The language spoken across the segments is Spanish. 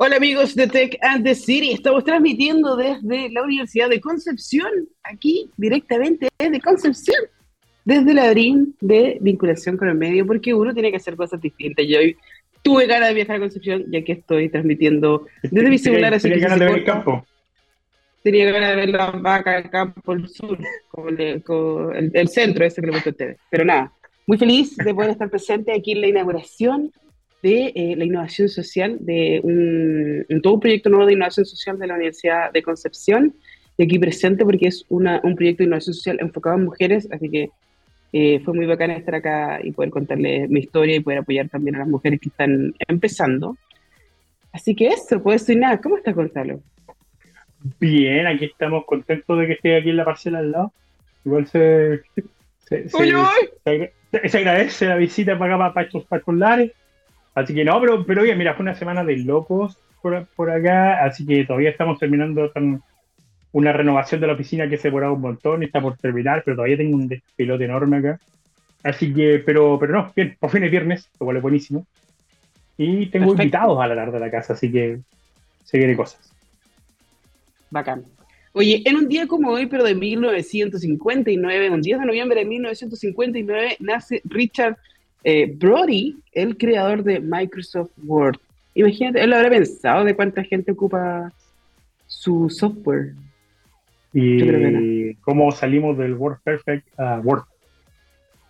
Hola amigos de Tech and the City, estamos transmitiendo desde la Universidad de Concepción, aquí directamente desde Concepción, desde la DRIM de vinculación con el medio, porque uno tiene que hacer cosas distintas. Yo hoy tuve ganas de viajar a Concepción, ya que estoy transmitiendo desde mi celular. Tenía ganas de ver el campo. Tenía ganas de ver la vaca, el campo, el sur, el, centro ese que le a ustedes. Pero nada, muy feliz de poder estar presente aquí en la inauguración de eh, la innovación social, de un, todo un proyecto nuevo de innovación social de la Universidad de Concepción, y aquí presente porque es una, un proyecto de innovación social enfocado en mujeres, así que eh, fue muy bacana estar acá y poder contarles mi historia y poder apoyar también a las mujeres que están empezando. Así que eso, pues soy nada. ¿Cómo estás, Gonzalo? Bien, aquí estamos contentos de que esté aquí en la parcela al lado. Igual se, se, se, agradece la visita para acá, para, estos particulares. Así que no, pero, pero bien, mira, fue una semana de locos por, por acá, así que todavía estamos terminando una renovación de la oficina que se demorado un montón está por terminar, pero todavía tengo un despilote enorme acá. Así que, pero, pero no, bien, por fin es viernes, lo cual es buenísimo. Y tengo invitados a la tarde de la casa, así que se vienen cosas. Bacán. Oye, en un día como hoy, pero de 1959, un 10 de noviembre de 1959, nace Richard eh, Brody, el creador de Microsoft Word. Imagínate, él habrá pensado de cuánta gente ocupa su software. ¿Y cómo salimos del Word Perfect a Word?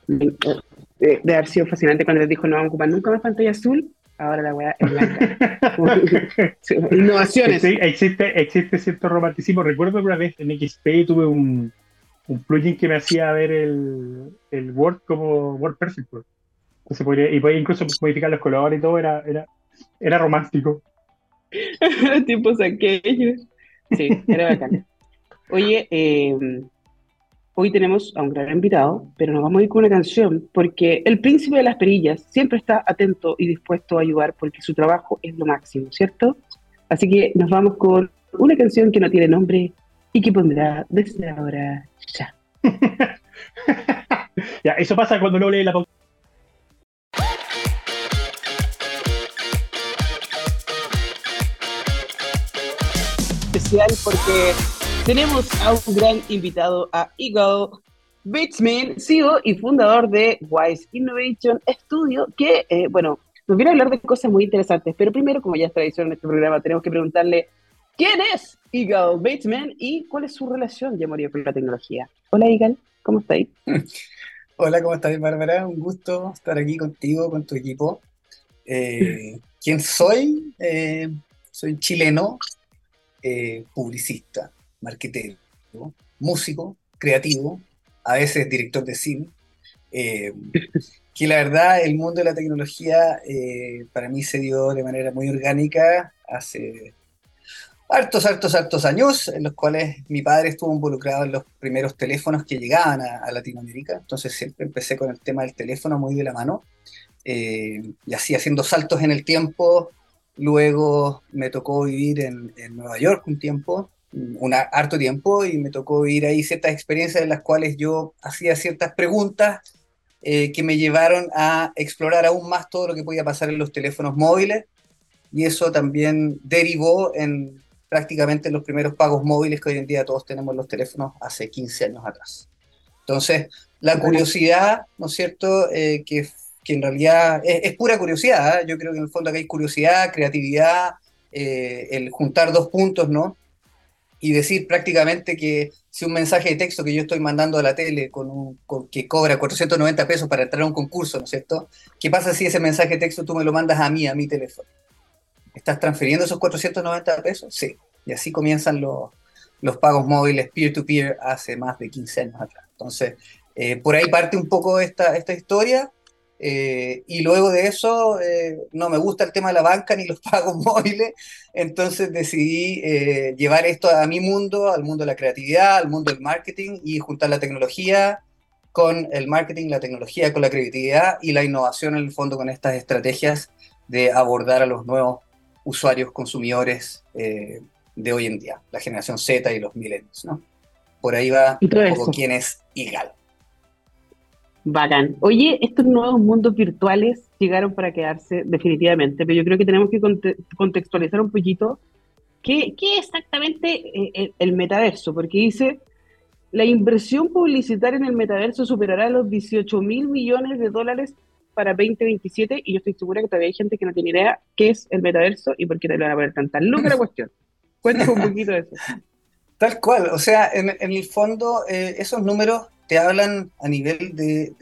De, haber sido fascinante cuando les dijo no vamos a ocupar nunca más pantalla azul, ahora la weá es blanca. Innovaciones. existe, existe cierto romanticismo. Recuerdo una vez en XP tuve un, un plugin que me hacía ver el, el Word como Word Perfect. Pues y podía incluso modificar los colores y todo, era, era, era romántico. Tiempos aquellos. Sí, era bacán. Oye, em, hoy tenemos a un gran invitado, pero nos vamos a ir con una canción, porque el príncipe de las perillas siempre está atento y dispuesto a ayudar, porque su trabajo es lo máximo, ¿cierto? Así que nos vamos con una canción que no tiene nombre y que pondrá desde ahora ya. ya, eso pasa cuando no lee la pauta. Porque tenemos a un gran invitado, a Eagle Bateman, CEO y fundador de Wise Innovation Studio, que, eh, bueno, nos viene a hablar de cosas muy interesantes, pero primero, como ya es tradición en este programa, tenemos que preguntarle quién es Eagle Bateman y cuál es su relación, ya morir con la tecnología. Hola, Eagle, ¿cómo estáis? Hola, ¿cómo estás, Bárbara? Un gusto estar aquí contigo, con tu equipo. Eh, ¿Quién soy? Eh, soy chileno, eh, publicista, marquetero, músico, creativo, a veces director de cine. Eh, que la verdad el mundo de la tecnología eh, para mí se dio de manera muy orgánica hace hartos, hartos, hartos años, en los cuales mi padre estuvo involucrado en los primeros teléfonos que llegaban a, Latinoamérica, entonces siempre empecé con el tema del teléfono muy de la mano, y así haciendo saltos en el tiempo, Luego me tocó vivir en, Nueva York un tiempo, un harto tiempo, y me tocó vivir ahí ciertas experiencias en las cuales yo hacía ciertas preguntas eh, que me llevaron a explorar aún más todo lo que podía pasar en los teléfonos móviles. Y eso también derivó en prácticamente los primeros pagos móviles que hoy en día todos tenemos en los teléfonos hace 15 años atrás. Entonces, la curiosidad, ¿no es cierto?, eh, que que en realidad es, pura curiosidad. ¿eh? Yo creo que en el fondo acá hay curiosidad, creatividad, eh, el juntar dos puntos, ¿no? Y decir prácticamente que si un mensaje de texto que yo estoy mandando a la tele con un, que cobra 490 pesos para entrar a un concurso, ¿no es cierto? ¿Qué pasa si ese mensaje de texto tú me lo mandas a mí, a mi teléfono? ¿Estás transfiriendo esos 490 pesos? Sí. Y así comienzan los, los pagos móviles peer-to-peer hace más de 15 años atrás. Entonces, eh, por ahí parte un poco esta, esta historia eh, y luego de eso, eh, no me gusta el tema de la banca ni los pagos móviles, entonces decidí eh, llevar esto a mi mundo, al mundo de la creatividad, al mundo del marketing y juntar la tecnología con el marketing, la tecnología con la creatividad y la innovación en el fondo con estas estrategias de abordar a los nuevos usuarios, consumidores de hoy en día, la generación Z y los millennials. ¿no? Por ahí va un poco quién es IGAL. Bacán. Oye, estos nuevos mundos virtuales llegaron para quedarse definitivamente, pero yo creo que tenemos que contextualizar un poquito qué, qué exactamente eh, el metaverso, porque dice, la inversión publicitaria en el metaverso superará los 18 mil millones de dólares para 2027 y yo estoy segura que todavía hay gente que no tiene idea qué es el metaverso y por qué te lo van a poner tan tan la cuestión. Cuéntame un poquito de eso. Tal cual, o sea, en, el fondo eh, esos números te hablan a nivel de,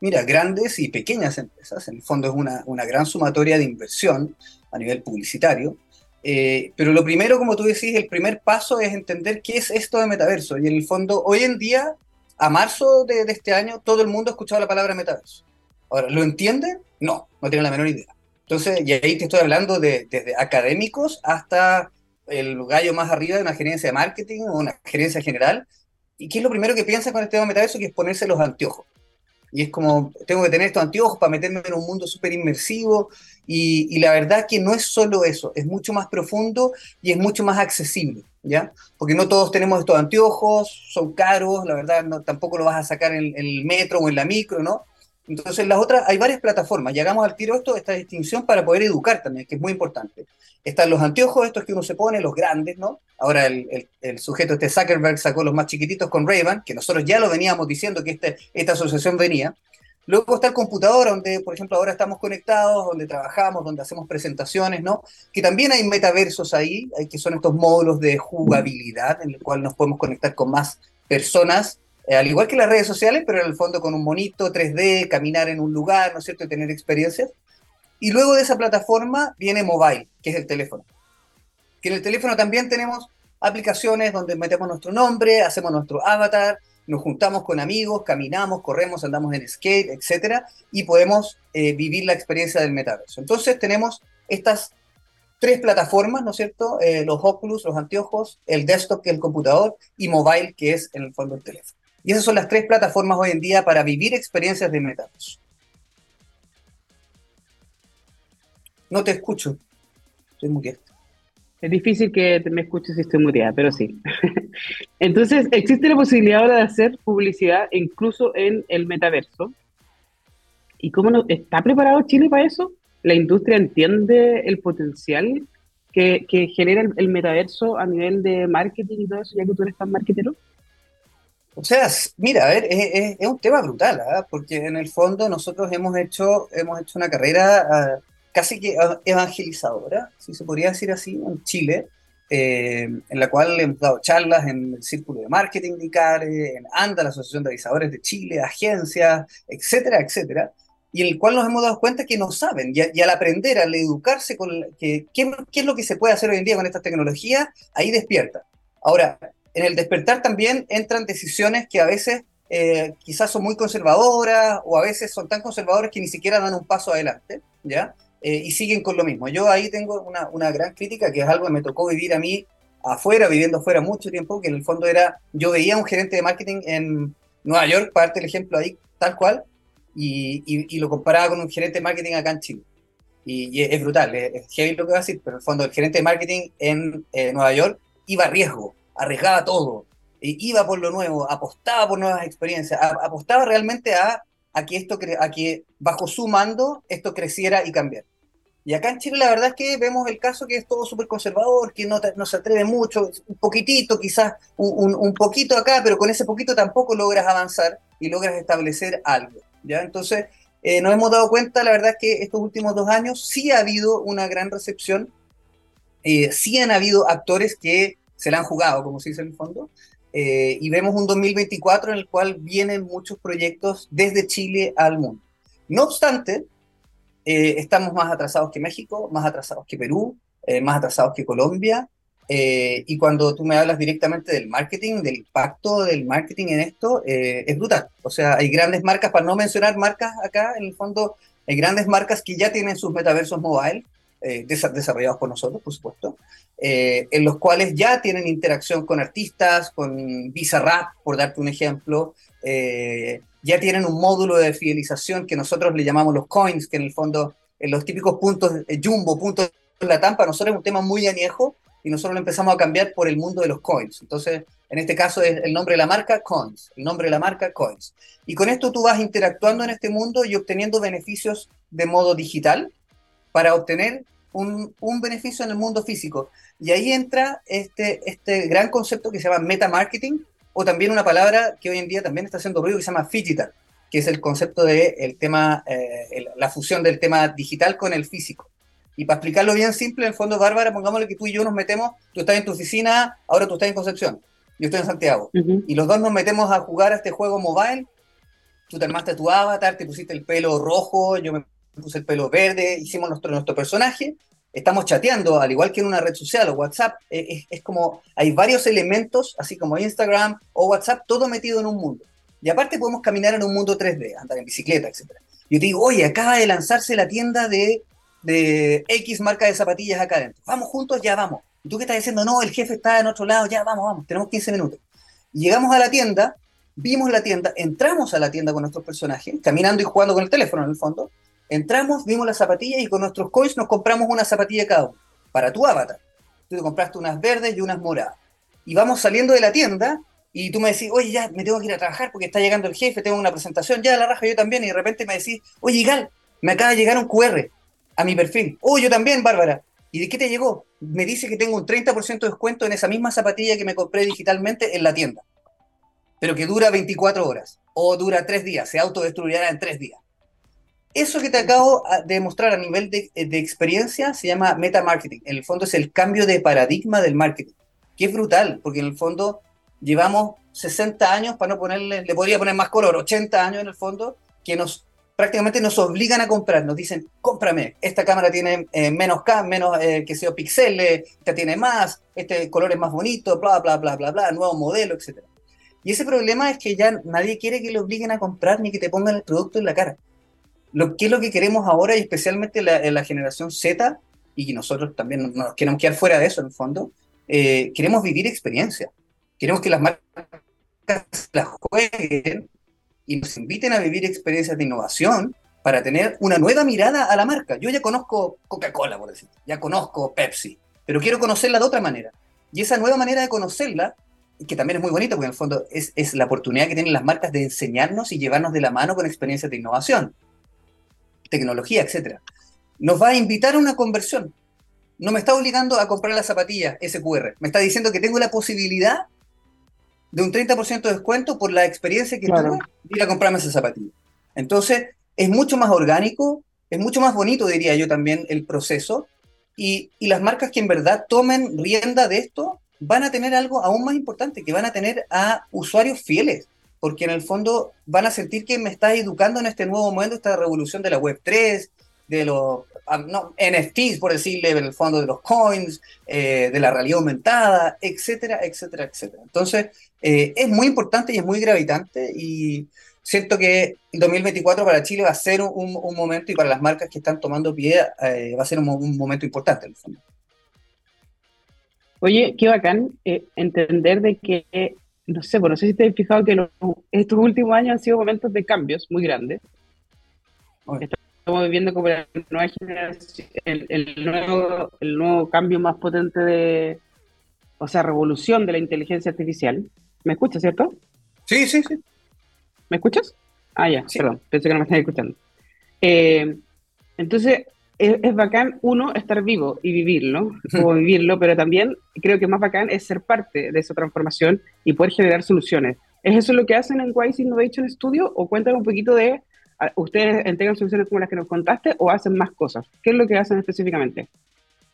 mira, grandes y pequeñas empresas. En el fondo es una, una gran sumatoria de inversión a nivel publicitario. Eh, pero lo primero, como tú decís, el primer paso es entender qué es esto de metaverso. Y en el fondo, hoy en día, a marzo de, este año, todo el mundo ha escuchado la palabra metaverso. Ahora, ¿lo entiende? No, no tiene la menor idea. Entonces, y ahí te estoy hablando de, desde académicos hasta el gallo más arriba de una gerencia de marketing o una gerencia general. ¿Y qué es lo primero que piensa con este tema metaverso? Que es ponerse los anteojos. Y es como, tengo que tener estos anteojos para meterme en un mundo súper inmersivo. Y, la verdad que no es solo eso, es mucho más profundo y es mucho más accesible, ¿ya? Porque no todos tenemos estos anteojos, son caros, la verdad no, tampoco lo vas a sacar en el metro o en la micro, ¿no? Entonces, las otras, hay varias plataformas. Llegamos al tiro esto, esta distinción para poder educar también, que es muy importante. Están los anteojos, estos que uno se pone, los grandes, ¿no? Ahora el, el, sujeto, este Zuckerberg, sacó los más chiquititos con ray que nosotros ya lo veníamos diciendo que este, esta asociación venía. Luego está el computador, donde, por ejemplo, ahora estamos conectados, donde trabajamos, donde hacemos presentaciones, ¿no? Que también hay metaversos ahí, que son estos módulos de jugabilidad en el cual nos podemos conectar con más personas eh, al igual que las redes sociales, pero en el fondo con un monito 3D, caminar en un lugar, ¿no es cierto?, y tener experiencias. Y luego de esa plataforma viene mobile, que es el teléfono. Que en el teléfono también tenemos aplicaciones donde metemos nuestro nombre, hacemos nuestro avatar, nos juntamos con amigos, caminamos, corremos, andamos en skate, etcétera, y podemos eh, vivir la experiencia del metaverso. Entonces tenemos estas tres plataformas, ¿no es cierto? Eh, los Oculus, los anteojos, el desktop, que es el computador, y mobile, que es en el fondo el teléfono. Y esas son las tres plataformas hoy en día para vivir experiencias de metaverso. No te escucho. Estoy muteado. Es difícil que me escuches si estoy muteada, pero sí. Entonces, existe la posibilidad ahora de hacer publicidad incluso en el metaverso. ¿Y cómo no, está preparado Chile para eso? ¿La industria entiende el potencial que, genera el, metaverso a nivel de marketing y todo eso, ya que tú eres tan marketero? O sea, mira, a ver, es, un tema brutal, ¿ah? porque en el fondo nosotros hemos hecho, hemos hecho una carrera ah, casi que evangelizadora, si se podría decir así, en Chile, eh, en la cual hemos dado charlas en el Círculo de Marketing de ICARE, en ANDA, la Asociación de Avisadores de Chile, agencias, etcétera, etcétera, y en el cual nos hemos dado cuenta que no saben, y, al aprender, al educarse con que, qué es lo que se puede hacer hoy en día con estas tecnologías, ahí despierta. Ahora, en el despertar también entran decisiones que a veces eh, quizás son muy conservadoras o a veces son tan conservadoras que ni siquiera dan un paso adelante, ¿ya? Eh, y siguen con lo mismo. Yo ahí tengo una, una, gran crítica, que es algo que me tocó vivir a mí afuera, viviendo afuera mucho tiempo, que en el fondo era, yo veía a un gerente de marketing en Nueva York, parte el ejemplo ahí, tal cual, y, y, lo comparaba con un gerente de marketing acá en Chile. Y, es brutal, es, heavy lo que va a decir, pero en el fondo el gerente de marketing en eh, Nueva York iba a riesgo, arriesgaba todo, e iba por lo nuevo, apostaba por nuevas experiencias, apostaba realmente a, que esto a que bajo su mando esto creciera y cambiara. Y acá en Chile la verdad es que vemos el caso que es todo súper conservador, que no, no, se atreve mucho, un poquitito quizás, un, un, poquito acá, pero con ese poquito tampoco logras avanzar y logras establecer algo. ¿ya? Entonces eh, nos hemos dado cuenta, la verdad es que estos últimos dos años sí ha habido una gran recepción, eh, sí han habido actores que se la han jugado, como se dice en el fondo, eh, y vemos un 2024 en el cual vienen muchos proyectos desde Chile al mundo. No obstante, eh, estamos más atrasados que México, más atrasados que Perú, eh, más atrasados que Colombia, y cuando tú me hablas directamente del marketing, del impacto del marketing en esto, es brutal. O sea, hay grandes marcas, para no mencionar marcas acá, en el fondo, hay grandes marcas que ya tienen sus metaversos mobile, desarrollados por nosotros, por supuesto, eh, en los cuales ya tienen interacción con artistas, con Bizarrap, por darte un ejemplo, eh, ya tienen un módulo de fidelización que nosotros le llamamos los coins, que en el fondo, en los típicos puntos, eh, jumbo, puntos la tampa, nosotros es un tema muy añejo, y nosotros lo empezamos a cambiar por el mundo de los coins. Entonces, en este caso es el nombre de la marca Coins, el nombre de la marca Coins. Y con esto tú vas interactuando en este mundo y obteniendo beneficios de modo digital para obtener un, un beneficio en el mundo físico. Y ahí entra este, este gran concepto que se llama meta marketing, o también una palabra que hoy en día también está haciendo ruido que se llama digital, que es el concepto de el tema, eh, la fusión del tema digital con el físico. Y para explicarlo bien simple, en el fondo, Bárbara, pongámosle que tú y yo nos metemos, tú estás en tu oficina, ahora tú estás en Concepción, yo estoy en Santiago, y los dos nos metemos a jugar a este juego mobile, tú te armaste tu avatar, te pusiste el pelo rojo, yo me puse el pelo verde, hicimos nuestro, nuestro personaje, estamos chateando, al igual que en una red social o WhatsApp, es, es, como hay varios elementos, así como Instagram o WhatsApp, todo metido en un mundo. Y aparte podemos caminar en un mundo 3D, andar en bicicleta, etc. Yo te digo, oye, acaba de lanzarse la tienda de, de X marca de zapatillas acá adentro. Vamos juntos, ya vamos. Y tú que estás diciendo, no, el jefe está en otro lado, ya vamos, vamos, tenemos 15 minutos. llegamos a la tienda, vimos la tienda, entramos a la tienda con nuestros personajes, caminando y jugando con el teléfono en el fondo, Entramos, vimos las zapatillas y con nuestros coins nos compramos una zapatilla cada uno, para tu avatar. Tú te compraste unas verdes y unas moradas. Y vamos saliendo de la tienda y tú me decís, oye, ya me tengo que ir a trabajar porque está llegando el jefe, tengo una presentación, ya la raja yo también, y de repente me decís, oye, Gal, me acaba de llegar un QR a mi perfil. Oh, yo también, Bárbara. ¿Y de qué te llegó? Me dice que tengo un 30% de descuento en esa misma zapatilla que me compré digitalmente en la tienda, pero que dura 24 horas o dura 3 días, se autodestruirá en 3 días. Eso que te acabo de mostrar a nivel de, experiencia se llama meta marketing. En el fondo es el cambio de paradigma del marketing, que es brutal, porque en el fondo llevamos 60 años, para no ponerle, le podría poner más color, 80 años en el fondo, que nos prácticamente nos obligan a comprar, nos dicen, cómprame, esta cámara tiene eh, menos K, menos, eh, que sea píxeles, esta tiene más, este color es más bonito, bla, bla, bla, bla, bla, nuevo modelo, etc. Y ese problema es que ya nadie quiere que le obliguen a comprar ni que te pongan el producto en la cara lo, qué es lo que queremos ahora, y especialmente la, la generación Z, y nosotros también nos queremos quedar fuera de eso en el fondo, eh, queremos vivir experiencia. Queremos que las marcas las jueguen y nos inviten a vivir experiencias de innovación para tener una nueva mirada a la marca. Yo ya conozco Coca-Cola, por decir, ya conozco Pepsi, pero quiero conocerla de otra manera. Y esa nueva manera de conocerla, que también es muy bonita, porque en el fondo es, es la oportunidad que tienen las marcas de enseñarnos y llevarnos de la mano con experiencias de innovación tecnología, etcétera, nos va a invitar a una conversión. No me está obligando a comprar la zapatilla SQR. Me está diciendo que tengo la posibilidad de un 30% de descuento por la experiencia que tuve de ir a comprarme esa zapatilla. Entonces, es mucho más orgánico, es mucho más bonito, diría yo también, el proceso. Y, y las marcas que en verdad tomen rienda de esto van a tener algo aún más importante, que van a tener a usuarios fieles porque en el fondo van a sentir que me está educando en este nuevo momento, esta revolución de la Web 3, de los ah, NFTs, por decirle, en el fondo de los coins, eh, de la realidad aumentada, etcétera, etcétera, etcétera. Entonces, eh, es muy importante y es muy gravitante y siento que el 2024 para Chile va a ser un, momento y para las marcas que están tomando pie eh, va a ser un, un, momento importante en el fondo. Oye, qué bacán entender de que no sé, bueno, no sé si te has fijado que estos últimos años han sido momentos de cambios muy grandes. Estamos viviendo como la nueva generación, el, nuevo, el nuevo cambio más potente de, o sea, revolución de la inteligencia artificial. ¿Me escuchas, cierto? Sí, sí, sí. ¿Me escuchas? Ah, ya, perdón, pensé que no me estabas escuchando. Eh, entonces, es, bacán, uno, estar vivo y vivirlo, como vivirlo, pero también creo que más bacán es ser parte de esa transformación y poder generar soluciones. ¿Es eso lo que hacen en Wise Innovation Studio? O cuéntame un poquito de, ¿ustedes entregan soluciones como las que nos contaste o hacen más cosas? ¿Qué es lo que hacen específicamente?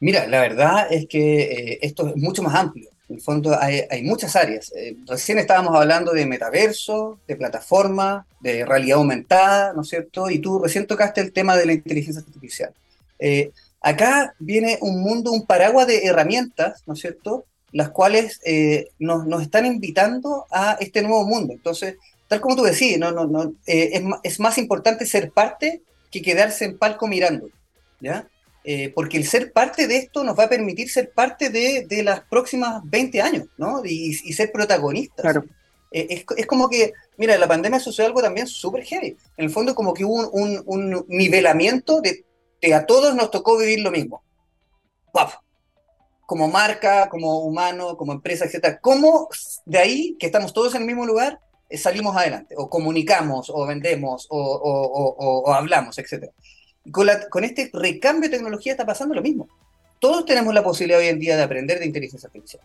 Mira, la verdad es que eh, esto es mucho más amplio. En el fondo hay, hay muchas áreas. Eh, recién estábamos hablando de metaverso, de plataforma, de realidad aumentada, ¿no es cierto? Y tú recién tocaste el tema de la inteligencia artificial. Eh, acá viene un mundo, un paraguas de herramientas, ¿no es cierto?, las cuales eh, nos, nos, están invitando a este nuevo mundo. Entonces, tal como tú decís, no, no, no, eh, es, es, más importante ser parte que quedarse en palco mirando, ¿ya? porque el ser parte de esto nos va a permitir ser parte de, de las próximas 20 años, ¿no? Y, y ser protagonistas. Claro. Es, es, como que, mira, la pandemia sucedió algo también súper heavy. En el fondo, como que hubo un, un, un nivelamiento de a todos nos tocó vivir lo mismo. como marca, como humano, como empresa, etcétera, ¿cómo de ahí, que estamos todos en el mismo lugar, eh, salimos adelante? O comunicamos, o vendemos, o, hablamos, etcétera. Con, con este recambio de tecnología está pasando lo mismo. Todos tenemos la posibilidad hoy en día de aprender de inteligencia artificial.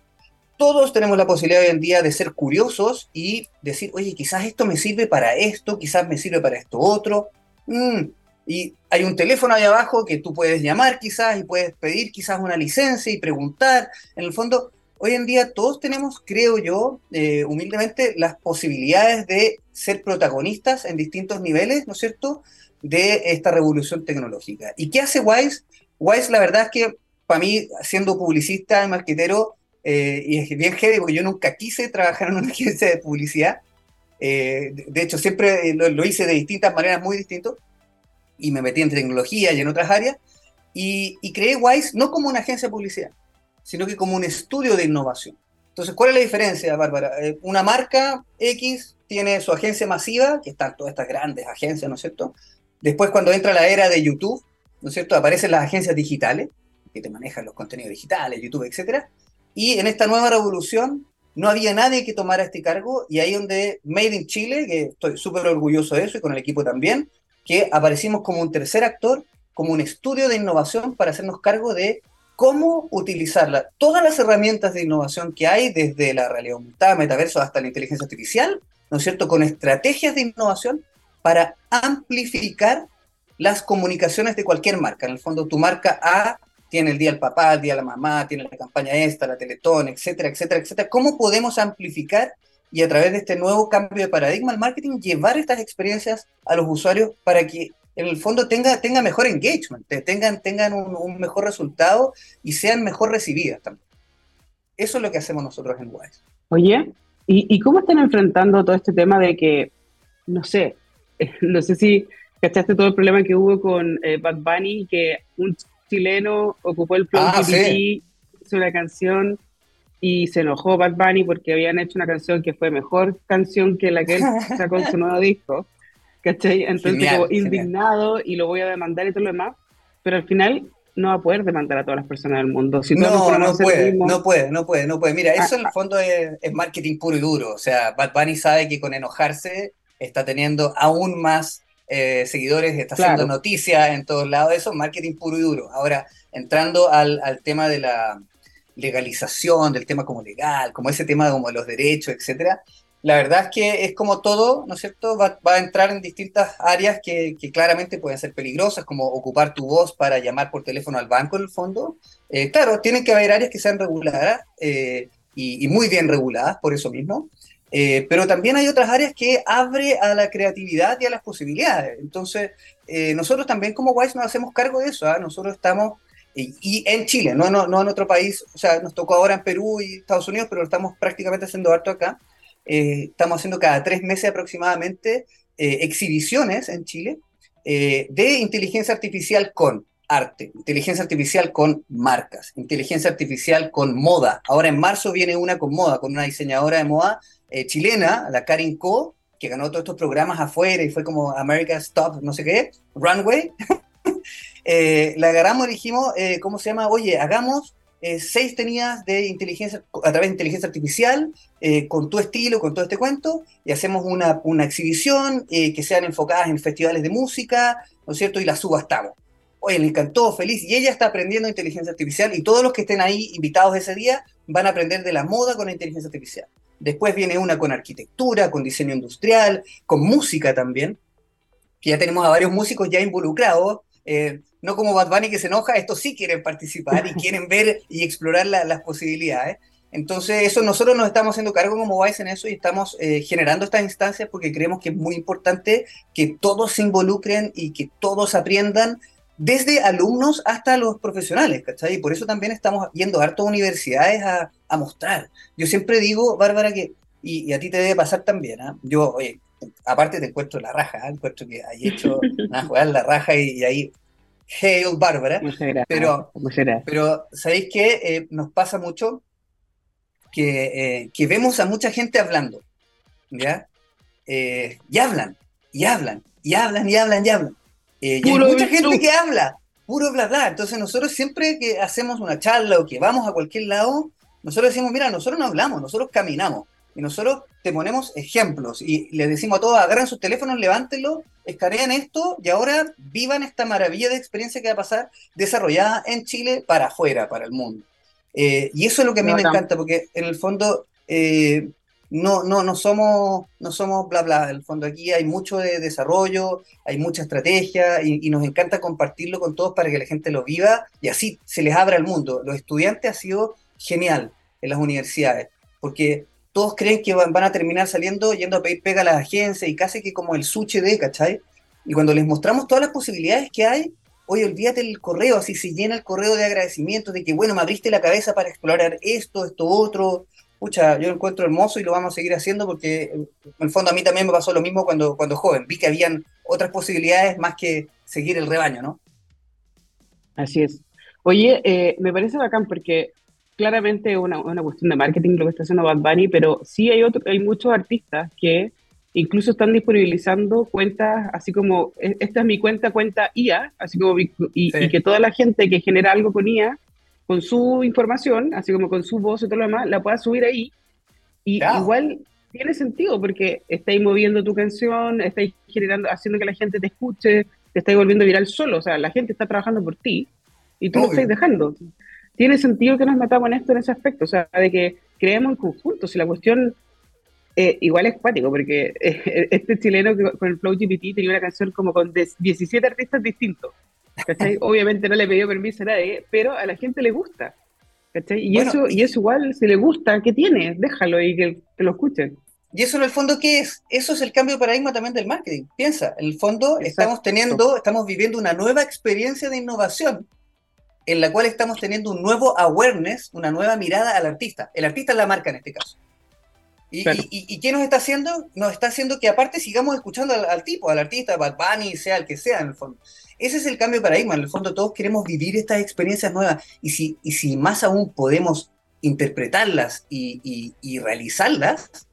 Todos tenemos la posibilidad hoy en día de ser curiosos y decir, oye, quizás esto me sirve para esto, quizás me sirve para esto otro. Mm, y hay un teléfono ahí abajo que tú puedes llamar quizás y puedes pedir quizás una licencia y preguntar. En el fondo, hoy en día todos tenemos, creo yo, eh, humildemente, las posibilidades de ser protagonistas en distintos niveles, ¿no es cierto?, de esta revolución tecnológica. ¿Y qué hace Wise? Wise, la verdad es que para mí, siendo publicista y marquetero, eh, y es bien heavy porque yo nunca quise trabajar en una agencia de publicidad. Eh, de, hecho, siempre lo, lo, hice de distintas maneras, muy distintas y me metí en tecnología y en otras áreas, y, creé Wise no como una agencia de publicidad, sino que como un estudio de innovación. Entonces, ¿cuál es la diferencia, Bárbara? Eh, una marca X tiene su agencia masiva, que están todas estas grandes agencias, ¿no es cierto? Después, cuando entra la era de YouTube, ¿no es cierto? Aparecen las agencias digitales, que te manejan los contenidos digitales, YouTube, etc. Y en esta nueva revolución no había nadie que tomara este cargo y ahí donde Made in Chile, que estoy súper orgulloso de eso y con el equipo también, que aparecimos como un tercer actor, como un estudio de innovación para hacernos cargo de cómo utilizarla. Todas las herramientas de innovación que hay, desde la realidad aumentada, metaverso, hasta la inteligencia artificial, ¿no es cierto?, con estrategias de innovación para amplificar las comunicaciones de cualquier marca. En el fondo, tu marca A tiene el día del papá, el día de la mamá, tiene la campaña esta, la Teletón, etcétera, etcétera, etcétera. ¿Cómo podemos amplificar y a través de este nuevo cambio de paradigma el marketing llevar estas experiencias a los usuarios para que en el fondo tenga, tenga mejor engagement, tengan, tengan un, mejor resultado y sean mejor recibidas también. Eso es lo que hacemos nosotros en Wise. Oye, ¿y, cómo están enfrentando todo este tema de que, no sé, no sé si cachaste todo el problema que hubo con eh, Bad Bunny, que un chileno ocupó el ah, hizo una canción y se enojó Bad Bunny porque habían hecho una canción que fue mejor canción que la que él sacó en su nuevo disco. ¿Cachai? Entonces, indignado y lo voy a demandar y todo lo demás, pero al final no va a poder demandar a todas las personas del mundo. Si no, no puede, no puede, no puede, no puede. Mira, ah, eso en el ah. fondo es, marketing puro y duro. O sea, Bad Bunny sabe que con enojarse está teniendo aún más eh, seguidores, está haciendo noticias en todos lados. Eso es marketing puro y duro. Ahora, entrando al, al tema de la, legalización del tema como legal, como ese tema como los derechos, etcétera, la verdad es que es como todo, ¿no es cierto? Va, a entrar en distintas áreas que, claramente pueden ser peligrosas, como ocupar tu voz para llamar por teléfono al banco en el fondo. Eh, claro, tienen que haber áreas que sean reguladas eh, y, muy bien reguladas por eso mismo. Eh, pero también hay otras áreas que abre a la creatividad y a las posibilidades. Entonces, nosotros también como Wise nos hacemos cargo de eso. ¿ah? Nosotros estamos y, en Chile, no, no, no en otro país, o sea, nos tocó ahora en Perú y Estados Unidos, pero lo estamos prácticamente haciendo harto acá. Eh, estamos haciendo cada tres meses aproximadamente eh, exhibiciones en Chile eh, de inteligencia artificial con arte, inteligencia artificial con marcas, inteligencia artificial con moda. Ahora en marzo viene una con moda, con una diseñadora de moda chilena, la Karin Co, que ganó todos estos programas afuera y fue como America's Top, no sé qué, Runway. Eh, la agarramos y dijimos, eh, ¿cómo se llama? Oye, hagamos eh, seis tenidas de inteligencia, a través de inteligencia artificial, con tu estilo, con todo este cuento, y hacemos una, una exhibición que sean enfocadas en festivales de música, ¿no es cierto? Y las subastamos. Oye, le encantó, feliz, y ella está aprendiendo inteligencia artificial, y todos los que estén ahí invitados ese día van a aprender de la moda con la inteligencia artificial. Después viene una con arquitectura, con diseño industrial, con música también, que ya tenemos a varios músicos ya involucrados, no como Bad Bunny que se enoja, estos sí quieren participar y quieren ver y explorar las posibilidades. Entonces, eso nosotros nos estamos haciendo cargo como Vice en eso y estamos eh, generando estas instancias porque creemos que es muy importante que todos se involucren y que todos aprendan, desde alumnos hasta los profesionales, ¿cachai? Y por eso también estamos yendo a hartas universidades a, mostrar. Yo siempre digo, Bárbara, que, y, a ti te debe pasar también, ¿ah? yo, oye, aparte te encuentro la raja, ¿eh? encuentro que hay hecho a jugar la raja y, ahí Hail Bárbara. Pero, pero ¿sabéis qué? Eh, nos pasa mucho que, eh, que, vemos a mucha gente hablando, ¿ya? y hablan, y hablan, y hablan, y hablan, y hablan. y hay mucha gente que habla, puro bla bla. Entonces nosotros siempre que hacemos una charla o que vamos a cualquier lado, nosotros decimos, mira, nosotros no hablamos, nosotros caminamos. Y nosotros te ponemos ejemplos y les decimos a todos, agarren sus teléfonos, levántenlo, escanean esto y ahora vivan esta maravilla de experiencia que va a pasar desarrollada en Chile para afuera, para el mundo. Eh, y eso es lo que a mí me encanta, porque en el fondo eh, no, no, no, somos, no somos bla bla. En el fondo aquí hay mucho de desarrollo, hay mucha estrategia y, nos encanta compartirlo con todos para que la gente lo viva y así se les abra el mundo. Los estudiantes ha sido genial en las universidades, porque todos creen que van, a terminar saliendo yendo a pedir pega a las agencias y casi que como el suche de, ¿cachai? Y cuando les mostramos todas las posibilidades que hay, oye, olvídate el correo, así se llena el correo de agradecimiento, de que, bueno, me abriste la cabeza para explorar esto, esto, otro. Pucha, yo lo encuentro hermoso y lo vamos a seguir haciendo porque, en el fondo, a mí también me pasó lo mismo cuando, cuando joven. Vi que habían otras posibilidades más que seguir el rebaño, ¿no? Así es. Oye, eh, me parece bacán porque claramente es una, una, cuestión de marketing lo que está haciendo Bad Bunny, pero sí hay, otro, hay muchos artistas que incluso están disponibilizando cuentas, así como, e, esta es mi cuenta, cuenta IA, así como, y, que toda la gente que genera algo con IA, con su información, así como con su voz y todo lo demás, la pueda subir ahí. Y igual tiene sentido, porque estáis moviendo tu canción, estáis generando, haciendo que la gente te escuche, te estáis volviendo viral solo, o sea, la gente está trabajando por ti y tú lo estás dejando. Tiene sentido que nos matamos en esto en ese aspecto, o sea, de que creemos en conjunto, si la cuestión eh, igual es cuático, porque eh, este chileno con el Flow GPT tenía una canción como con 17 artistas distintos. Obviamente no le pidió permiso a nadie, pero a la gente le gusta. Y, eso, y eso igual, si le gusta, ¿qué tiene? Déjalo y que, lo escuchen. Y eso en el fondo, ¿qué es? Eso es el cambio de paradigma también del marketing. Piensa, en el fondo estamos teniendo, estamos viviendo una nueva experiencia de innovación en la cual estamos teniendo un nuevo awareness, una nueva mirada al artista. El artista es la marca en este caso. ¿Y, qué nos está haciendo? Nos está haciendo que aparte sigamos escuchando al, tipo, al artista, Bad Bunny, sea el que sea en el fondo. Ese es el cambio de paradigma. En el fondo todos queremos vivir estas experiencias nuevas y si, y si más aún podemos interpretarlas y, y realizarlas,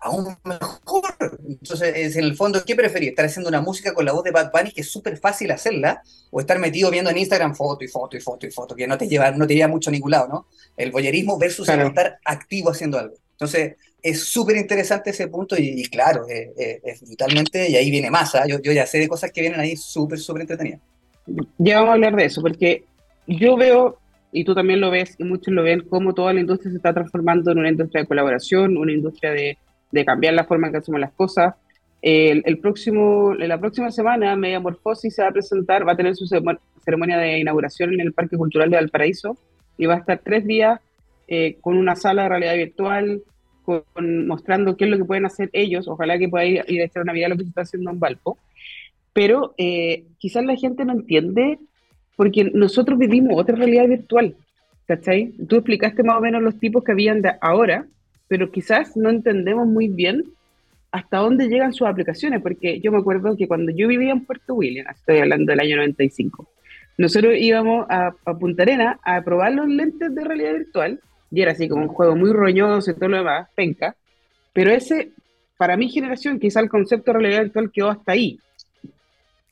aún mejor. Entonces, en el fondo, ¿qué preferís? ¿Estar haciendo una música con la voz de Bad Bunny, que es súper fácil hacerla, o estar metido viendo en Instagram foto y foto y foto y foto, que no te lleva, no te lleva mucho a ningún lado, ¿no? El boyerismo versus estar activo haciendo algo. Entonces, es súper interesante ese punto y, claro, es brutalmente, y ahí viene más, ¿ah? yo, yo, ya sé de cosas que vienen ahí súper, súper entretenidas. Ya vamos a hablar de eso, porque yo veo, y tú también lo ves, y muchos lo ven, cómo toda la industria se está transformando en una industria de colaboración, una industria de de cambiar la forma en que hacemos las cosas. El, el próximo, la próxima semana, Media Morfosis se va a presentar, va a tener su ceremonia de inauguración en el Parque Cultural de Valparaíso y va a estar tres días eh, con una sala de realidad virtual, con, mostrando qué es lo que pueden hacer ellos. Ojalá que pueda ir, ir a echar una vida lo que se está haciendo en Valpo. Pero eh, quizás la gente no entiende porque nosotros vivimos otra realidad virtual. ¿Cachai? Tú explicaste más o menos los tipos que habían de ahora, pero quizás no entendemos muy bien hasta dónde llegan sus aplicaciones, porque yo me acuerdo que cuando yo vivía en Puerto William, estoy hablando del año 95, nosotros íbamos a, Punta Arena a probar los lentes de realidad virtual, y era así como un juego muy roñoso y todo lo demás, penca, pero ese, para mi generación, quizá el concepto de realidad virtual quedó hasta ahí.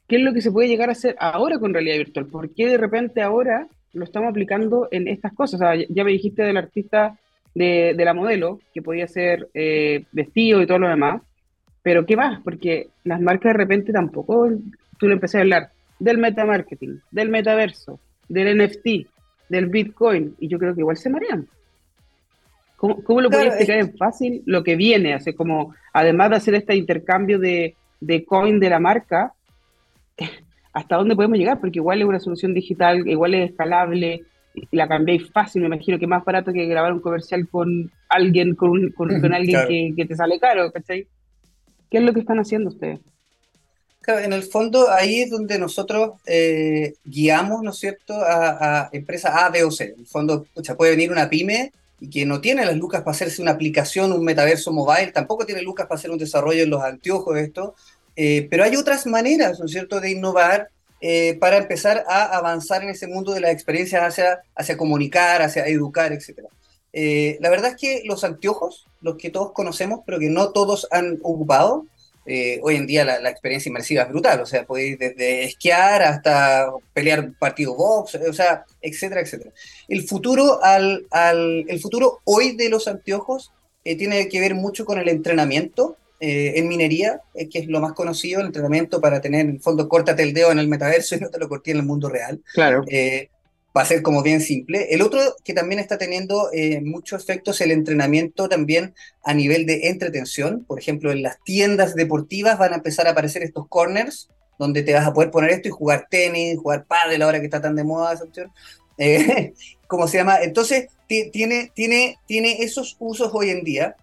¿Qué es lo que se puede llegar a hacer ahora con realidad virtual? ¿Por qué de repente ahora lo estamos aplicando en estas cosas? Ya me dijiste del artista de, la modelo, que podía ser eh, vestido y todo lo demás, pero ¿qué más? Porque las marcas de repente tampoco, tú le empecé a hablar del metamarketing, del metaverso, del NFT, del Bitcoin, y yo creo que igual se marean. ¿Cómo, cómo lo puedes explicar en fácil lo que viene? Así como, además de hacer este intercambio de, de coin de la marca, ¿hasta dónde podemos llegar? Porque igual es una solución digital, igual es escalable, la cambiéis fácil, me imagino que más barato que grabar un comercial con alguien, con, con, alguien que, te sale caro, ¿cachai? ¿Qué es lo que están haciendo ustedes? Claro, en el fondo ahí es donde nosotros eh, guiamos, ¿no es cierto?, a, empresas A, B o C. En el fondo, pucha, puede venir una pyme y que no tiene las lucas para hacerse una aplicación, un metaverso mobile, tampoco tiene lucas para hacer un desarrollo en los anteojos, esto, eh, pero hay otras maneras, ¿no es cierto?, de innovar eh, para empezar a avanzar en ese mundo de las experiencias hacia, comunicar, hacia educar, etc. Eh, la verdad es que los anteojos, los que todos conocemos, pero que no todos han ocupado, eh, hoy en día la, experiencia inmersiva es brutal, o sea, podéis desde esquiar hasta pelear partido box, o sea, etcétera, etcétera. El futuro, al, el futuro hoy de los anteojos tiene que ver mucho con el entrenamiento eh, en minería, que es lo más conocido, el entrenamiento para tener, en el fondo, córtate el dedo en el metaverso y no te lo corté en el mundo real. Claro va a ser como bien simple. El otro que también está teniendo eh, muchos efectos, el entrenamiento también a nivel de entretención. Por ejemplo, en las tiendas deportivas van a empezar a aparecer estos corners donde te vas a poder poner esto y jugar tenis, jugar pádel ahora que está tan de moda esa opción. Eh, ¿Cómo se llama? Entonces, tiene, tiene, tiene esos usos hoy en día,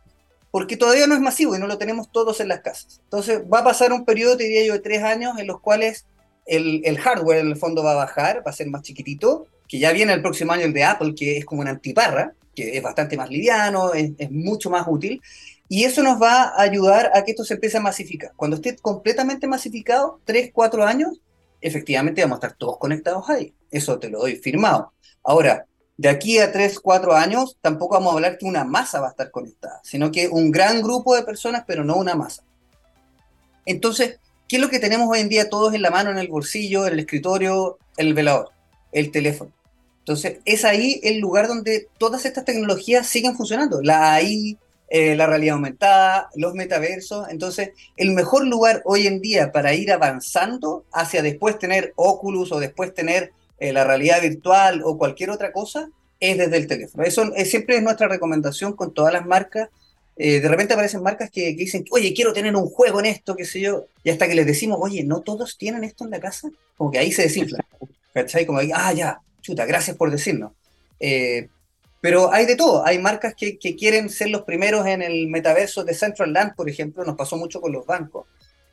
porque todavía no es masivo y no lo tenemos todos en las casas. Entonces, va a pasar un periodo, te diría yo, de tres años en los cuales el, el hardware en el fondo va a bajar, va a ser más chiquitito, que ya viene el próximo año el de Apple, que es como una antiparra, que es bastante más liviano, es, mucho más útil, y eso nos va a ayudar a que esto se empiece a masificar. Cuando esté completamente masificado, 3, 4 años, efectivamente vamos a estar todos conectados ahí. Eso te lo doy firmado. Ahora, de aquí a 3, 4 años, tampoco vamos a hablar que una masa va a estar conectada, sino que un gran grupo de personas, pero no una masa. Entonces, ¿qué es lo que tenemos hoy en día todos en la mano, en el bolsillo, en el escritorio, el velador? El teléfono. Entonces, es ahí el lugar donde todas estas tecnologías siguen funcionando. La AI, eh, la realidad aumentada, los metaversos. Entonces, el mejor lugar hoy en día para ir avanzando hacia después tener Oculus o después tener eh, la realidad virtual o cualquier otra cosa es desde el teléfono. Eso siempre es nuestra recomendación con todas las marcas. Eh, de repente aparecen marcas que, que, dicen, oye, quiero tener un juego en esto, qué sé yo, y hasta que les decimos, oye, no todos tienen esto en la casa, como que ahí se desinfla. ¿Cachai? Como, ah, ya, chuta, gracias por decirnos. Eh, pero hay de todo, hay marcas que, quieren ser los primeros en el metaverso de Central Land, por ejemplo, nos pasó mucho con los bancos.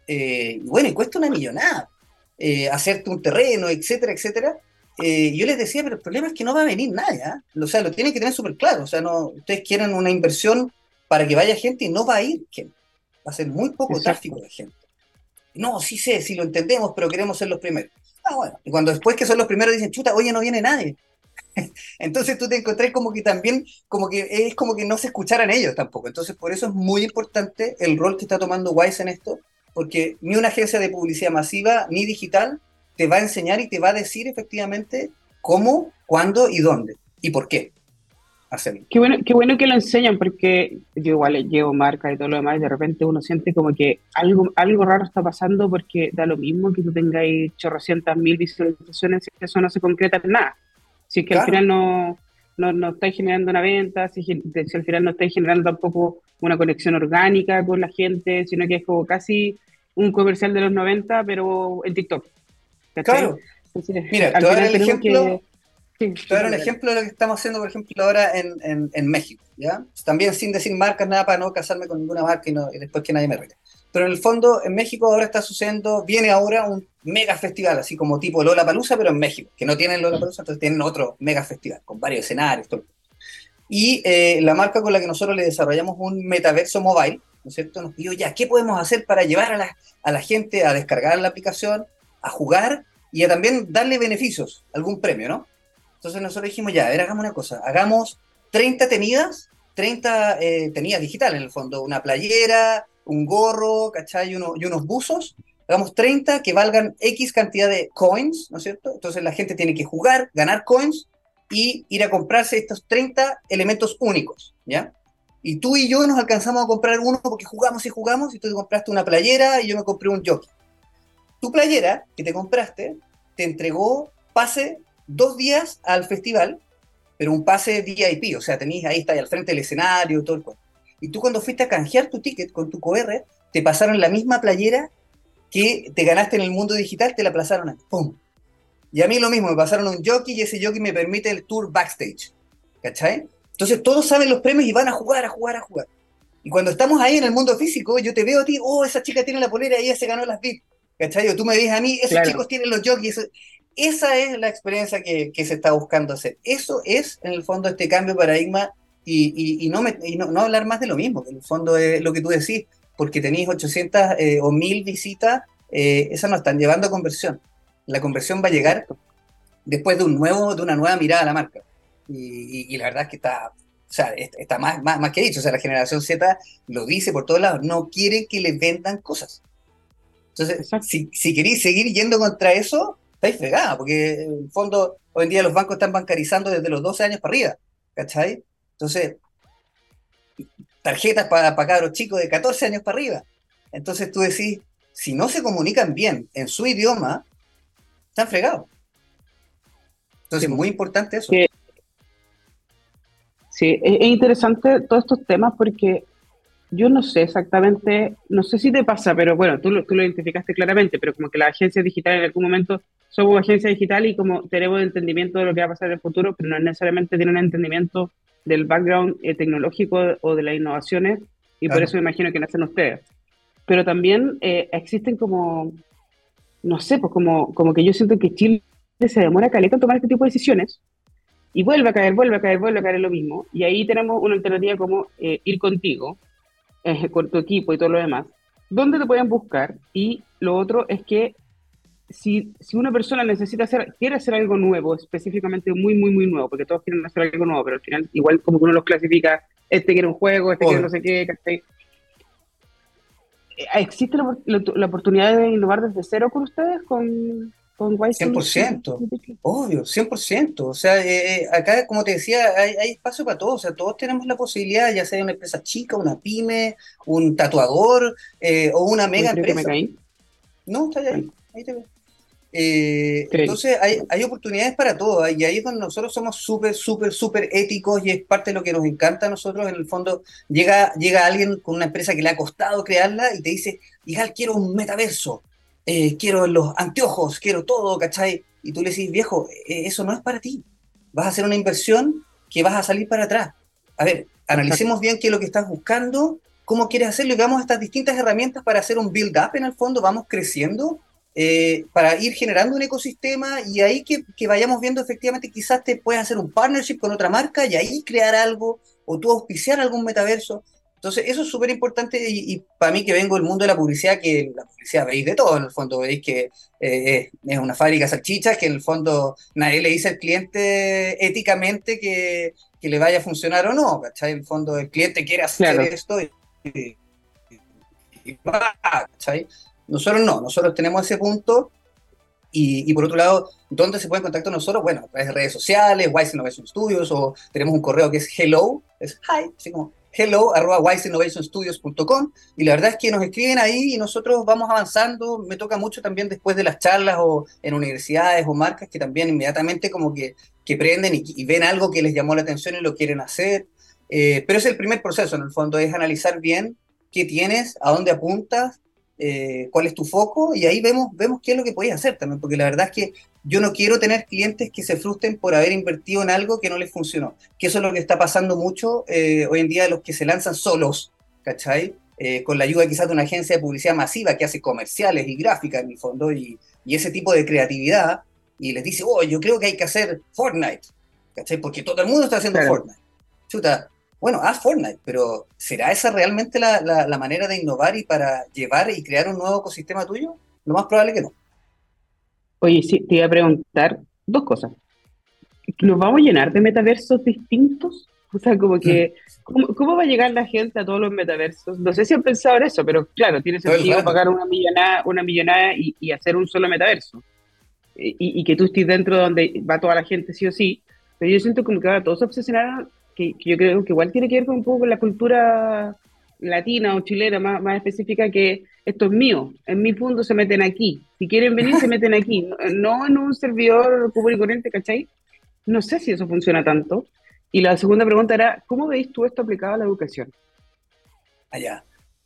Eh, bueno, y cuesta una millonada hacerte un terreno, etcétera, etcétera. Yo les decía, pero el problema es que no va a venir nadie, o sea, lo tienen que tener súper claro, o sea, no, ustedes quieren una inversión para que vaya gente y no va a ir gente, va a ser muy poco tráfico de gente. No, sí sé, sí lo entendemos, pero queremos ser los primeros. Ah, bueno. Y cuando después que son los primeros dicen, chuta, oye, no viene nadie. Entonces tú te encontrás como que también, como que es como que no se escucharan ellos tampoco. Entonces por eso es muy importante el rol que está tomando Wise en esto, porque ni una agencia de publicidad masiva ni digital te va a enseñar y te va a decir efectivamente cómo, cuándo y dónde y por qué. Qué bueno, qué bueno que lo enseñan, porque yo igual llevo marca y todo lo demás, y de repente uno siente como que algo, algo raro está pasando porque da lo mismo que tú tengáis chorrocientas mil visualizaciones, si eso no se concreta en nada. Si es que al final no, no, no estáis generando una venta, si, si, al final no estáis generando tampoco una conexión orgánica con la gente, sino que es como casi un comercial de los 90, pero en TikTok. Claro. Mira, al final el ejemplo... Sí, Te dar un ejemplo de lo que estamos haciendo, por ejemplo, ahora en, en, México, ¿ya? También sin decir marcas, nada para no casarme con ninguna marca y, no, y después que nadie me rete. Pero en el fondo, en México ahora está sucediendo, viene ahora un mega festival, así como tipo Lola Palusa, pero en México, que no tienen Lola Palusa, entonces tienen otro mega festival, con varios escenarios. Todo. Y eh, la marca con la que nosotros le desarrollamos un metaverso mobile, ¿no es cierto? Nos pidió ya, ¿qué podemos hacer para llevar a la, a la gente a descargar la aplicación, a jugar y a también darle beneficios, algún premio, ¿no? Entonces nosotros dijimos, ya, a ver, hagamos una cosa, hagamos 30 tenidas, 30 eh, tenidas digitales en el fondo, una playera, un gorro, ¿cachai? Y, unos buzos, hagamos 30 que valgan X cantidad de coins, ¿no es cierto? Entonces la gente tiene que jugar, ganar coins y ir a comprarse estos 30 elementos únicos, ¿ya? Y tú y yo nos alcanzamos a comprar uno porque jugamos y jugamos y tú te compraste una playera y yo me compré un jockey. Tu playera que te compraste te entregó pase dos días al festival, pero un pase VIP, o sea, tenéis ahí, está ahí al frente del escenario, todo el cuento. Y tú cuando fuiste a canjear tu ticket con tu QR, te pasaron la misma playera que te ganaste en el mundo digital, te la pasaron a ¡pum! Y a mí lo mismo, me pasaron un jockey y ese jockey me permite el tour backstage. ¿Cachai? Entonces todos saben los premios y van a jugar, a jugar, a jugar. Y cuando estamos ahí en el mundo físico, yo te veo a ti, oh, esa chica tiene la polera y ella se ganó las VIP. ¿Cachai? O tú me dices a mí, esos chicos tienen los jockeys. Esa es la experiencia que, se está buscando hacer. Eso es, en el fondo, este cambio de paradigma y, no, no, hablar más de lo mismo, que en el fondo es lo que tú decís, porque tenéis 800 eh, o 1000 visitas, eh, esas no están llevando a conversión. La conversión va a llegar después de, un nuevo, de una nueva mirada a la marca. Y, la verdad es que está O sea, está más, más, más que dicho. O sea, la generación Z lo dice por todos lados. No quieren que les vendan cosas. Entonces, si, si queréis seguir yendo contra eso, estáis fregados, porque en el fondo, hoy en día los bancos están bancarizando desde los 12 años para arriba. ¿Cachai? Entonces, tarjetas para, para cabros chicos de 14 años para arriba. Entonces tú decís, si no se comunican bien en su idioma, están fregados. Entonces, es muy importante eso. Sí, es, interesante todos estos temas porque yo no sé exactamente, no sé si te pasa, pero bueno, tú lo, tú lo identificaste claramente, pero como que la agencia digital en algún momento somos agencia digital y como tenemos entendimiento de lo que va a pasar en el futuro, pero no necesariamente tienen entendimiento del background eh, tecnológico o de las innovaciones y por eso me imagino que nacen ustedes. Pero también eh, existen como, no sé, pues como, como que yo siento que Chile se demora caleta en tomar este tipo de decisiones y vuelve a caer, vuelve a caer, vuelve a caer lo mismo. Y ahí tenemos una alternativa como eh, ir contigo, con tu equipo y todo lo demás. ¿Dónde te pueden buscar? Y lo otro es que si, si, una persona necesita hacer, quiere hacer algo nuevo, específicamente muy, muy, muy nuevo, porque todos quieren hacer algo nuevo, pero al final, igual como que uno los clasifica, este quiere un juego, este quiere no sé qué, eh, ¿Existe la, la, oportunidad de innovar desde cero con ustedes, con, con 100%, obvio, 100%. O sea, eh, eh, acá, como te decía, hay, hay, espacio para todos. O sea, todos tenemos la posibilidad, ya sea una empresa chica, una pyme, un tatuador o una mega empresa. No, está ahí, ahí te veo. Eh, entonces hay, hay, oportunidades para todo y ahí es donde nosotros somos súper, súper, súper éticos y es parte de lo que nos encanta a nosotros. En el fondo llega, llega alguien con una empresa que le ha costado crearla y te dice, hija, quiero un metaverso, eh, quiero los anteojos, quiero todo, ¿cachai? Y tú le decís, viejo, eh, eso no es para ti. Vas a hacer una inversión que vas a salir para atrás. A ver, analicemos bien qué es lo que estás buscando, cómo quieres hacerlo y veamos estas distintas herramientas para hacer un build-up en el fondo, vamos creciendo eh, para ir generando un ecosistema y ahí que, que, vayamos viendo efectivamente quizás te puedes hacer un partnership con otra marca y ahí crear algo o tú auspiciar algún metaverso. Entonces eso es súper importante y, para mí que vengo del mundo de la publicidad, que la publicidad veis de todo en el fondo, veis que eh, es una fábrica de salchichas, que en el fondo nadie le dice al cliente éticamente que, que le vaya a funcionar o no, ¿cachai? En el fondo el cliente quiere hacer esto y, y, y va, ¿cachai? Nosotros no, nosotros tenemos ese punto. Y, por otro lado, ¿dónde se pueden contactar nosotros? Bueno, a través de redes sociales, Wise Innovation Studios, o tenemos un correo que es hello, es hi, así como hello, arroba wiseinnovationstudios.com, y la verdad es que nos escriben ahí y nosotros vamos avanzando, me toca mucho también después de las charlas o en universidades o marcas que también inmediatamente como que, que prenden y, ven algo que les llamó la atención y lo quieren hacer, eh, pero es el primer proceso en el fondo, es analizar bien qué tienes, a dónde apuntas eh, cuál es tu foco y ahí vemos, vemos qué es lo que podéis hacer también, porque la verdad es que yo no quiero tener clientes que se frustren por haber invertido en algo que no les funcionó, que eso es lo que está pasando mucho eh, hoy en día de los que se lanzan solos, ¿cachai? Eh, con la ayuda quizás de una agencia de publicidad masiva que hace comerciales y gráficas en mi fondo y, y ese tipo de creatividad y les dice, oh, yo creo que hay que hacer Fortnite, ¿cachai? Porque todo el mundo está haciendo Fortnite. Chuta, bueno, haz Fortnite, pero ¿será esa realmente la, la, manera de innovar y para llevar y crear un nuevo ecosistema tuyo? Lo más probable que no. Oye, sí, te iba a preguntar dos cosas. ¿Nos vamos a llenar de metaversos distintos? O sea, como que, mm. ¿cómo, va a llegar la gente a todos los metaversos? No sé si han pensado en eso, pero claro, tiene sentido pagar una millonada, una millonada y, hacer un solo metaverso. Y, y, que tú estés dentro donde va toda la gente sí o sí. Pero yo siento como que ahora todos se obsesionaron que, yo creo que igual tiene que ver con un poco con la cultura latina o chilena más, más específica que esto es mío, en mi fondo se meten aquí, si quieren venir se meten aquí, no, en un servidor común y corriente, ¿cachai? No sé si eso funciona tanto. Y la segunda pregunta era, ¿cómo veis tú esto aplicado a la educación? Allá.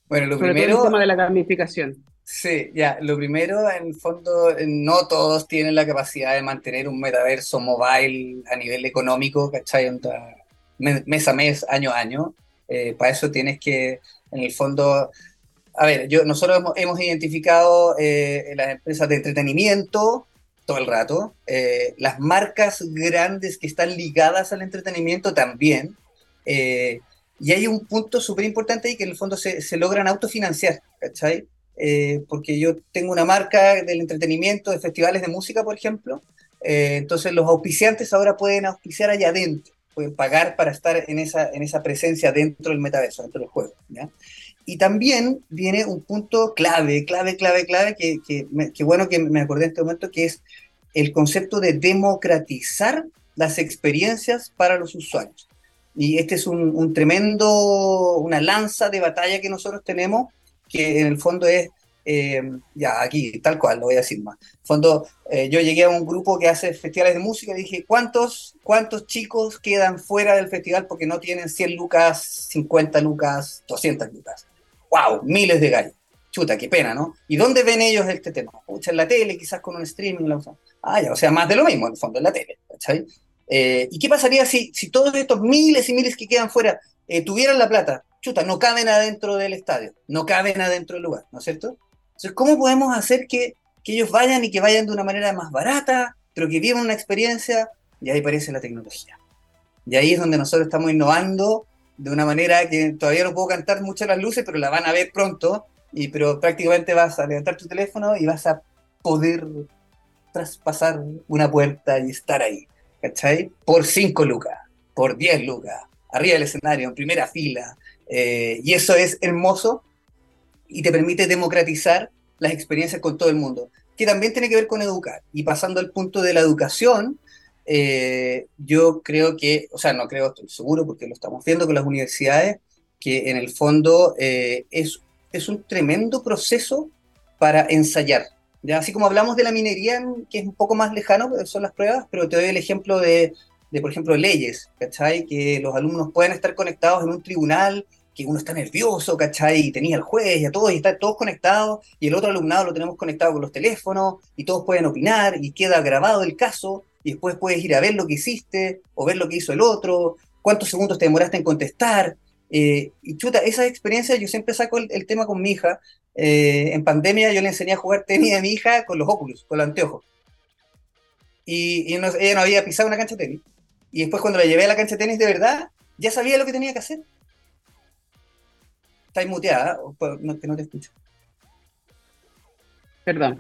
Bueno, lo primero... el tema de la gamificación. Sí, ya, lo primero, en el fondo, no todos tienen la capacidad de mantener un metaverso mobile a nivel económico, ¿cachai? Mes a mes, año a año. Eh, para eso tienes que, en el fondo, a ver, yo, nosotros hemos, identificado eh, las empresas de entretenimiento todo el rato, eh, las marcas grandes que están ligadas al entretenimiento también, y hay un punto súper importante ahí que en el fondo se, se logran autofinanciar, ¿cachai? porque yo tengo una marca del entretenimiento, de festivales de música, por ejemplo, entonces los auspiciantes ahora pueden auspiciar allá adentro. Pueden pagar para estar en esa, en esa presencia dentro del metaverso, dentro del juego. Y también viene un punto clave, clave, clave, clave, que, que, bueno que me acordé en este momento, que es el concepto de democratizar las experiencias para los usuarios. Y este es un, un, tremendo, una lanza de batalla que nosotros tenemos, que en el fondo es eh, ya aquí, tal cual, lo voy a decir más. Fondo, eh, yo llegué a un grupo que hace festivales de música y dije, ¿cuántos, ¿cuántos chicos quedan fuera del festival porque no tienen 100 lucas, 50 lucas, 200 lucas? ¡Wow! Miles de gallos. Chuta, qué pena, ¿no? ¿Y dónde ven ellos este tema? En la tele, quizás con un streaming. La. Ah, ya, o sea, más de lo mismo, en el fondo, en la tele. Eh, ¿Y qué pasaría si, si todos estos miles y miles que quedan fuera tuvieran la plata? Chuta, no caben adentro del estadio, no caben adentro del lugar, ¿no es cierto? Entonces, ¿cómo podemos hacer que, ellos vayan y que vayan de una manera más barata, pero que vivan una experiencia? Y ahí aparece la tecnología. Y ahí es donde nosotros estamos innovando de una manera que todavía no puedo cantar muchas las luces, pero la van a ver pronto. Y, pero prácticamente vas a levantar tu teléfono y vas a poder traspasar una puerta y estar ahí. ¿Cachai? Por 5 lucas, por 10 lucas, arriba del escenario, en primera fila. Eh, y eso es hermoso y te permite democratizar las experiencias con todo el mundo, que también tiene que ver con educar. Y pasando al punto de la educación, eh, yo creo que, o sea, no creo, estoy seguro, porque lo estamos viendo con las universidades, que en el fondo eh, es, es un tremendo proceso para ensayar. ¿ya? Así como hablamos de la minería, que es un poco más lejano, son las pruebas, pero te doy el ejemplo de, de por ejemplo, leyes, ¿cachai? Que los alumnos pueden estar conectados en un tribunal que uno está nervioso, ¿cachai? Y tenía el juez y a todos, y están todos conectados, y el otro alumnado lo tenemos conectado con los teléfonos, y todos pueden opinar, y queda grabado el caso, y después puedes ir a ver lo que hiciste, o ver lo que hizo el otro, cuántos segundos te demoraste en contestar. Eh, y chuta, esa experiencia, yo siempre saco el, tema con mi hija. Eh, en pandemia yo le enseñé a jugar tenis a mi hija con los óculos, con los anteojos. Y, ella no había pisado una cancha de tenis. Y después cuando la llevé a la cancha de tenis de verdad, ya sabía lo que tenía que hacer Estáis muteada, no, que no te escucho. Perdón.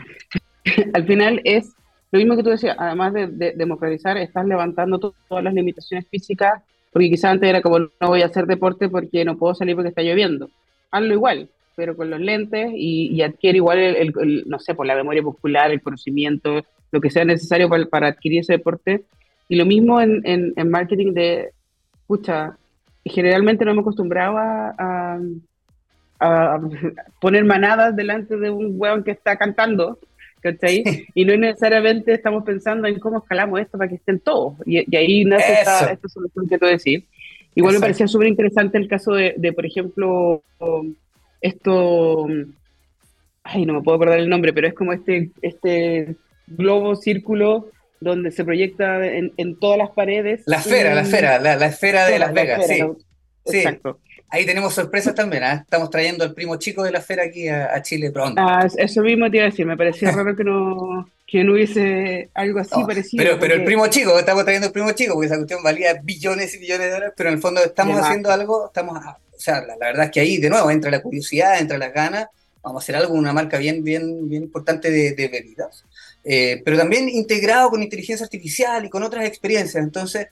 Al final es lo mismo que tú decías, además de, democratizar, estás levantando todas las limitaciones físicas, porque quizás antes era como no voy a hacer deporte porque no puedo salir porque está lloviendo. Hazlo igual, pero con los lentes y, adquiere igual, el, no sé, por la memoria muscular, el conocimiento, lo que sea necesario para, adquirir ese deporte. Y lo mismo en, en, marketing de, escucha, generalmente no hemos acostumbrado a, a poner manadas delante de un weón que está cantando, ¿cachai? Y no necesariamente estamos pensando en cómo escalamos esto para que estén todos. Y, ahí nace esta, esta, solución que tú decís. Igual me parecía súper interesante el caso de, de, por ejemplo, esto, ay, no me puedo acordar el nombre, pero es como este, este globo círculo donde se proyecta en, en todas las paredes. La esfera, la esfera, la, esfera de Las Vegas, sí. Exacto. Ahí tenemos sorpresas también, ¿eh? estamos trayendo al primo chico de la esfera aquí a, Chile pronto. Ah, eso mismo te iba a decir, me parecía raro que no, que no hubiese algo así parecido. Pero, pero el primo chico, estamos trayendo el primo chico, porque esa cuestión valía billones y billones de dólares, pero en el fondo estamos haciendo algo, estamos, o sea, la, verdad es que ahí de nuevo entra la curiosidad, entra las ganas, vamos a hacer algo, una marca bien, bien, bien importante de, de bebidas, eh, pero también integrado con inteligencia artificial y con otras experiencias, entonces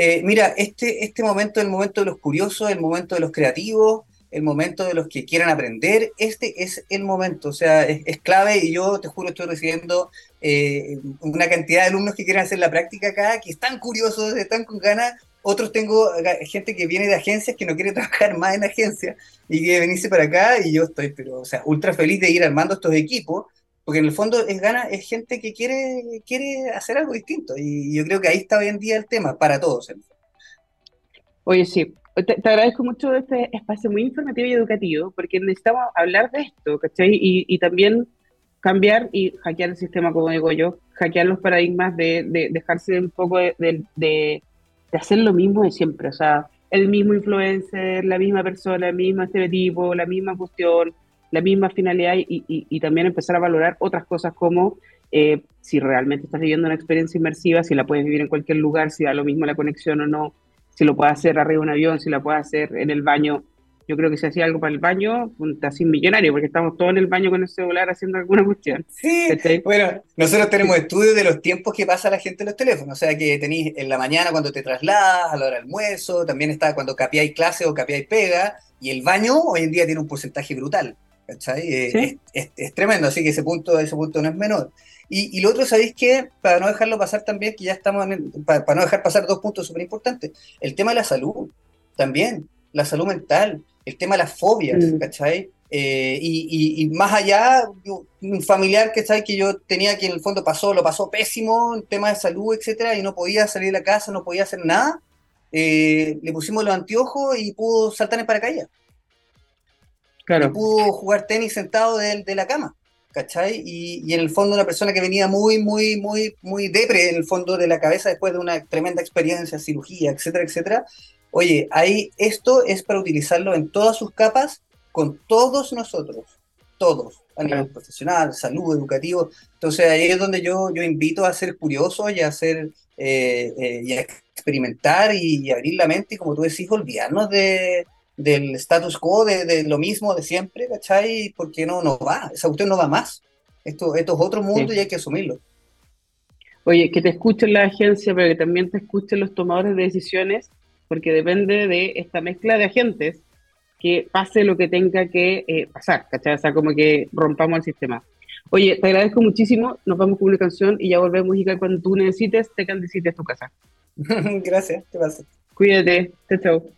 eh, mira, este, este momento es el momento de los curiosos, el momento de los creativos, el momento de los que quieran aprender, este es el momento, o sea, es, clave y yo te juro estoy recibiendo eh, una cantidad de alumnos que quieren hacer la práctica acá, que están curiosos, están con ganas, otros tengo gente que viene de agencias que no quiere trabajar más en agencias y quiere venirse para acá y yo estoy, pero, o sea, ultra feliz de ir armando estos equipos porque en el fondo es gana, es gente que quiere, quiere hacer algo distinto. Y yo creo que ahí está hoy en día el tema, para todos. Oye, sí, te, agradezco mucho este espacio muy informativo y educativo, porque necesitamos hablar de esto, ¿cachai? Y, también cambiar y hackear el sistema, como digo yo, hackear los paradigmas de, dejarse un poco de, de, hacer lo mismo de siempre, o sea, el mismo influencer, la misma persona, el mismo estereotipo, la misma cuestión, la misma finalidad y, también empezar a valorar otras cosas como eh, si realmente estás viviendo una experiencia inmersiva, si la puedes vivir en cualquier lugar, si da lo mismo la conexión o no, si lo puedes hacer arriba de un avión, si la puedes hacer en el baño. Yo creo que si hacía algo para el baño, está sin millonario, porque estamos todos en el baño con el celular haciendo alguna cuestión. Sí, bueno, nosotros tenemos estudios de los tiempos que pasa la gente en los teléfonos, o sea que tenéis en la mañana cuando te trasladas, a la hora del almuerzo, también está cuando capiáis clase o capiáis pega, y el baño hoy en día tiene un porcentaje brutal, ¿cachai? Eh, es, tremendo, así que ese punto, ese punto no es menor. Y, lo otro, ¿sabéis qué? Para no dejarlo pasar también, que ya estamos, en para, para no dejar pasar dos puntos súper importantes, el tema de la salud, también, la salud mental el tema de las fobias, mm. ¿cachai? Eh, y, más allá, un familiar, ¿cachai? Que yo tenía que en el fondo pasó, lo pasó pésimo en tema de salud, etcétera, y no podía salir de la casa, no podía hacer nada. Eh, le pusimos los anteojos y pudo saltar en paracaídas. Claro. Y pudo jugar tenis sentado de, de la cama, ¿cachai? Y, y, en el fondo una persona que venía muy, muy, muy, muy depre en el fondo de la cabeza después de una tremenda experiencia, cirugía, etcétera, etcétera, Oye, ahí esto es para utilizarlo en todas sus capas con todos nosotros, todos, a nivel profesional, salud, educativo. Entonces ahí es donde yo, yo invito a ser curioso y a hacer eh, eh, y a experimentar y, abrir la mente y como tú decís, olvidarnos de, del status quo, de, lo mismo de siempre, ¿cachai? Porque no, no va, esa cuestión no va más. Esto, esto es otro mundo y hay que asumirlo. Oye, que te escuchen la agencia, pero que también te escuchen los tomadores de decisiones porque depende de esta mezcla de agentes que pase lo que tenga que eh, pasar, ¿cachai? O sea, como que rompamos el sistema. Oye, te agradezco muchísimo, nos vamos con una canción y ya volvemos y cuando tú necesites, te a tu casa. Gracias, ¿qué pasa? Cuídate, chao, chao.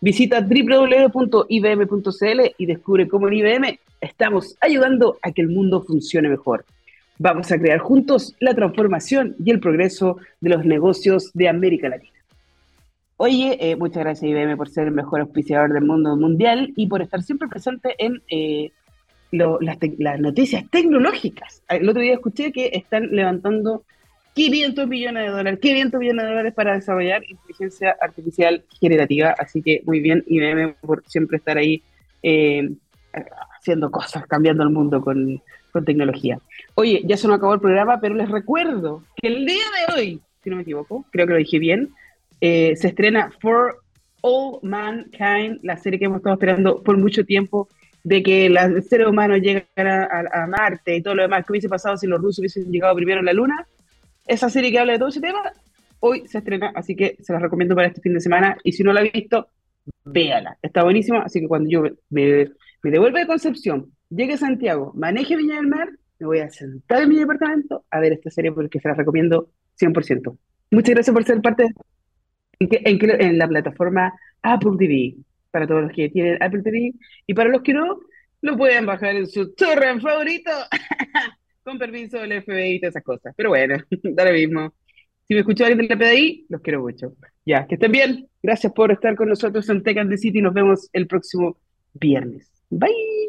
Visita www.ibm.cl y descubre cómo en IBM estamos ayudando a que el mundo funcione mejor. Vamos a crear juntos la transformación y el progreso de los negocios de América Latina. Oye, eh, muchas gracias IBM por ser el mejor auspiciador del mundo mundial y por estar siempre presente en eh, las, noticias tecnológicas. El otro día escuché que están levantando 500 millones de dólares, 500 millones de dólares para desarrollar inteligencia artificial generativa. Así que muy bien IBM por siempre estar ahí eh, haciendo cosas, cambiando el mundo con, tecnología. Oye, ya se nos acabó el programa, pero les recuerdo que el día de hoy, si no me equivoco, creo que lo dije bien, eh, se estrena For All Mankind, la serie que hemos estado esperando por mucho tiempo, de que el ser humano llegara a, Marte y todo lo demás. ¿Qué hubiese pasado si los rusos hubiesen llegado primero a la Luna? Esa serie que habla de todo ese tema, hoy se estrena, así que se la recomiendo para este fin de semana. Y si no la ha visto, véala. Está buenísima, así que cuando yo me, me devuelva de Concepción, llegue a Santiago, maneje Viña del Mar, me voy a sentar en mi departamento a ver esta serie porque se la recomiendo 100%. Muchas gracias por ser parte de en, la plataforma Apple TV, para todos los que tienen Apple TV, y para los que no, lo pueden bajar en su torre favorito, con permiso del FBI y todas esas cosas. Pero bueno, da lo mismo. Si me escuchó alguien del PDI, los quiero mucho. Ya, que estén bien. Gracias por estar con nosotros en Tech and the City. Nos vemos el próximo viernes. Bye.